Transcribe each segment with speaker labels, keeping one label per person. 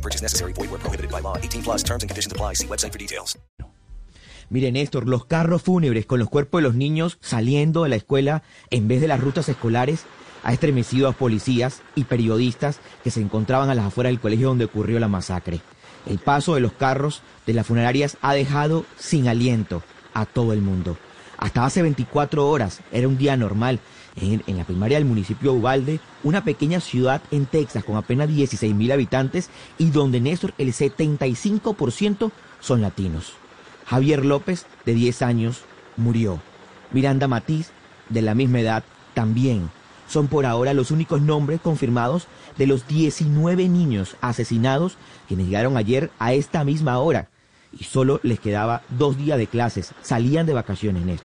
Speaker 1: No purchase necessary. Void prohibited by law. 18 plus terms and conditions apply. See website for details.
Speaker 2: Mire, Néstor, los carros fúnebres con los cuerpos de los niños saliendo de la escuela en vez de las rutas escolares ha estremecido a policías y periodistas que se encontraban a las afueras del colegio donde ocurrió la masacre. El paso de los carros de las funerarias ha dejado sin aliento a todo el mundo. Hasta hace 24 horas era un día normal en, en la primaria del municipio de Ubalde, una pequeña ciudad en Texas con apenas 16 mil habitantes y donde Néstor el 75% son latinos. Javier López, de 10 años, murió. Miranda Matiz, de la misma edad, también. Son por ahora los únicos nombres confirmados de los 19 niños asesinados quienes llegaron ayer a esta misma hora. Y solo les quedaba dos días de clases. Salían de vacaciones, Néstor.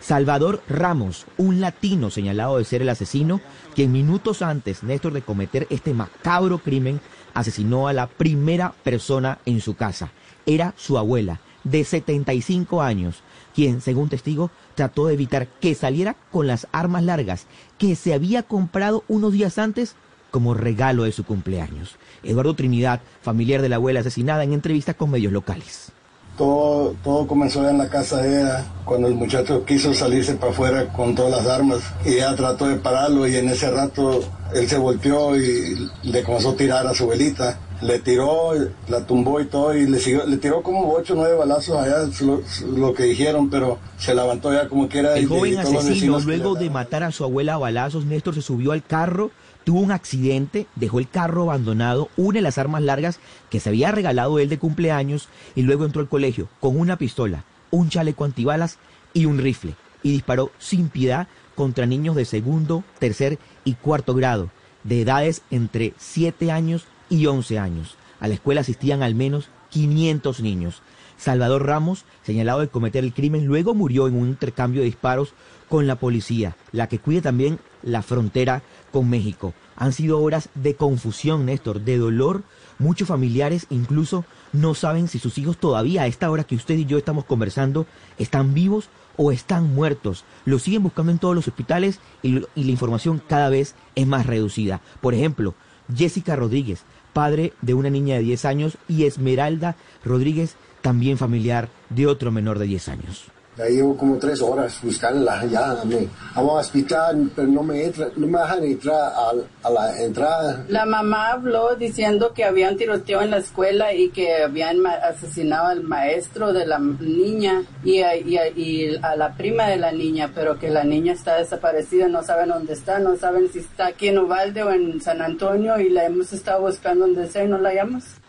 Speaker 2: Salvador Ramos, un latino señalado de ser el asesino, quien minutos antes, Néstor, de cometer este macabro crimen, asesinó a la primera persona en su casa. Era su abuela, de 75 años, quien, según testigo, trató de evitar que saliera con las armas largas que se había comprado unos días antes como regalo de su cumpleaños. Eduardo Trinidad, familiar de la abuela asesinada, en entrevista con medios locales.
Speaker 3: Todo, comenzó en la casa de ella, cuando el muchacho quiso salirse para afuera con todas las armas y ella trató de pararlo y en ese rato él se volteó y le comenzó a tirar a su velita. Le tiró, la tumbó y todo y le, siguió, le tiró como ocho o nueve balazos allá, lo, lo, que dijeron, pero se levantó ya como que era...
Speaker 2: El joven asesino, luego de matar a su abuela a balazos, Néstor se subió al carro tuvo un accidente, dejó el carro abandonado, une de las armas largas que se había regalado él de cumpleaños y luego entró al colegio con una pistola, un chaleco antibalas y un rifle y disparó sin piedad contra niños de segundo, tercer y cuarto grado, de edades entre 7 años y 11 años. A la escuela asistían al menos 500 niños. Salvador Ramos, señalado de cometer el crimen, luego murió en un intercambio de disparos con la policía, la que cuida también la frontera con México. Han sido horas de confusión, Néstor, de dolor. Muchos familiares incluso no saben si sus hijos todavía a esta hora que usted y yo estamos conversando están vivos o están muertos. Los siguen buscando en todos los hospitales y, y la información cada vez es más reducida. Por ejemplo, Jessica Rodríguez, padre de una niña de 10 años, y Esmeralda Rodríguez, también familiar de otro menor de 10 años.
Speaker 3: Ya llevo como tres horas buscándola, ya me al hospital, pero no me, entra, no me dejan entrar a, a, la entrada.
Speaker 4: La mamá habló diciendo que había un tiroteo en la escuela y que habían asesinado al maestro de la niña y a, y, a, y a, la prima de la niña, pero que la niña está desaparecida, no saben dónde está, no saben si está aquí en Uvalde o en San Antonio y la hemos estado buscando donde sea y no la hallamos.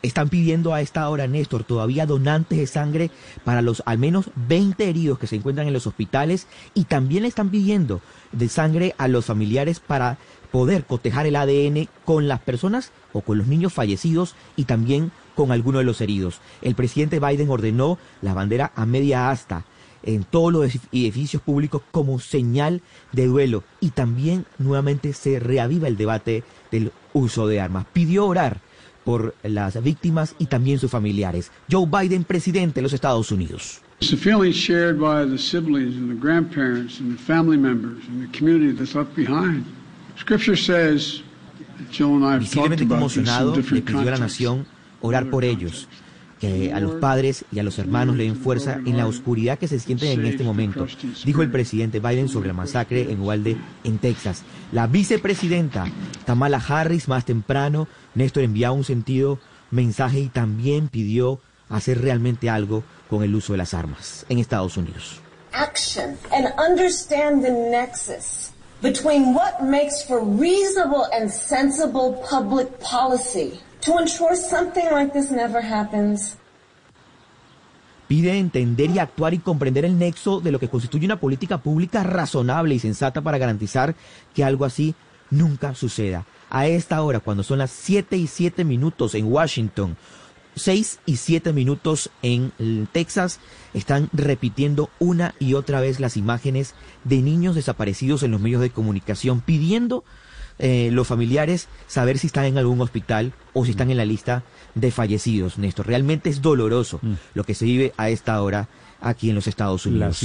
Speaker 2: Están pidiendo a esta hora, Néstor, todavía donantes de sangre para los al menos 20 heridos que se encuentran en los hospitales y también están pidiendo de sangre a los familiares para poder cotejar el ADN con las personas o con los niños fallecidos y también con algunos de los heridos. El presidente Biden ordenó la bandera a media asta en todos los edificios públicos como señal de duelo y también nuevamente se reaviva el debate del uso de armas. Pidió orar por las víctimas y también sus familiares. Joe Biden, presidente de los Estados Unidos.
Speaker 5: It's a feeling shared by the siblings and the grandparents and the family members and the community that's left behind. Scripture says, Joe and I have talked about this in different
Speaker 2: pidió a la nación orar por ellos, que a los padres y a los hermanos le den fuerza en la oscuridad que se sienten en este momento, dijo el presidente Biden sobre la masacre en Uvalde, en Texas. La vicepresidenta Kamala Harris más temprano Néstor enviaba un sentido mensaje y también pidió hacer realmente algo con el uso de las armas en Estados Unidos.
Speaker 6: Action and understand the nexus between what makes for reasonable and sensible public policy to ensure something like this never happens.
Speaker 2: Pide entender y actuar y comprender el nexo de lo que constituye una política pública razonable y sensata para garantizar que algo así nunca suceda. A esta hora, cuando son las 7 y 7 minutos en Washington, 6 y 7 minutos en Texas, están repitiendo una y otra vez las imágenes de niños desaparecidos en los medios de comunicación, pidiendo eh, los familiares saber si están en algún hospital o si están en la lista de fallecidos, Néstor. Realmente es doloroso mm. lo que se vive a esta hora aquí en los Estados Unidos.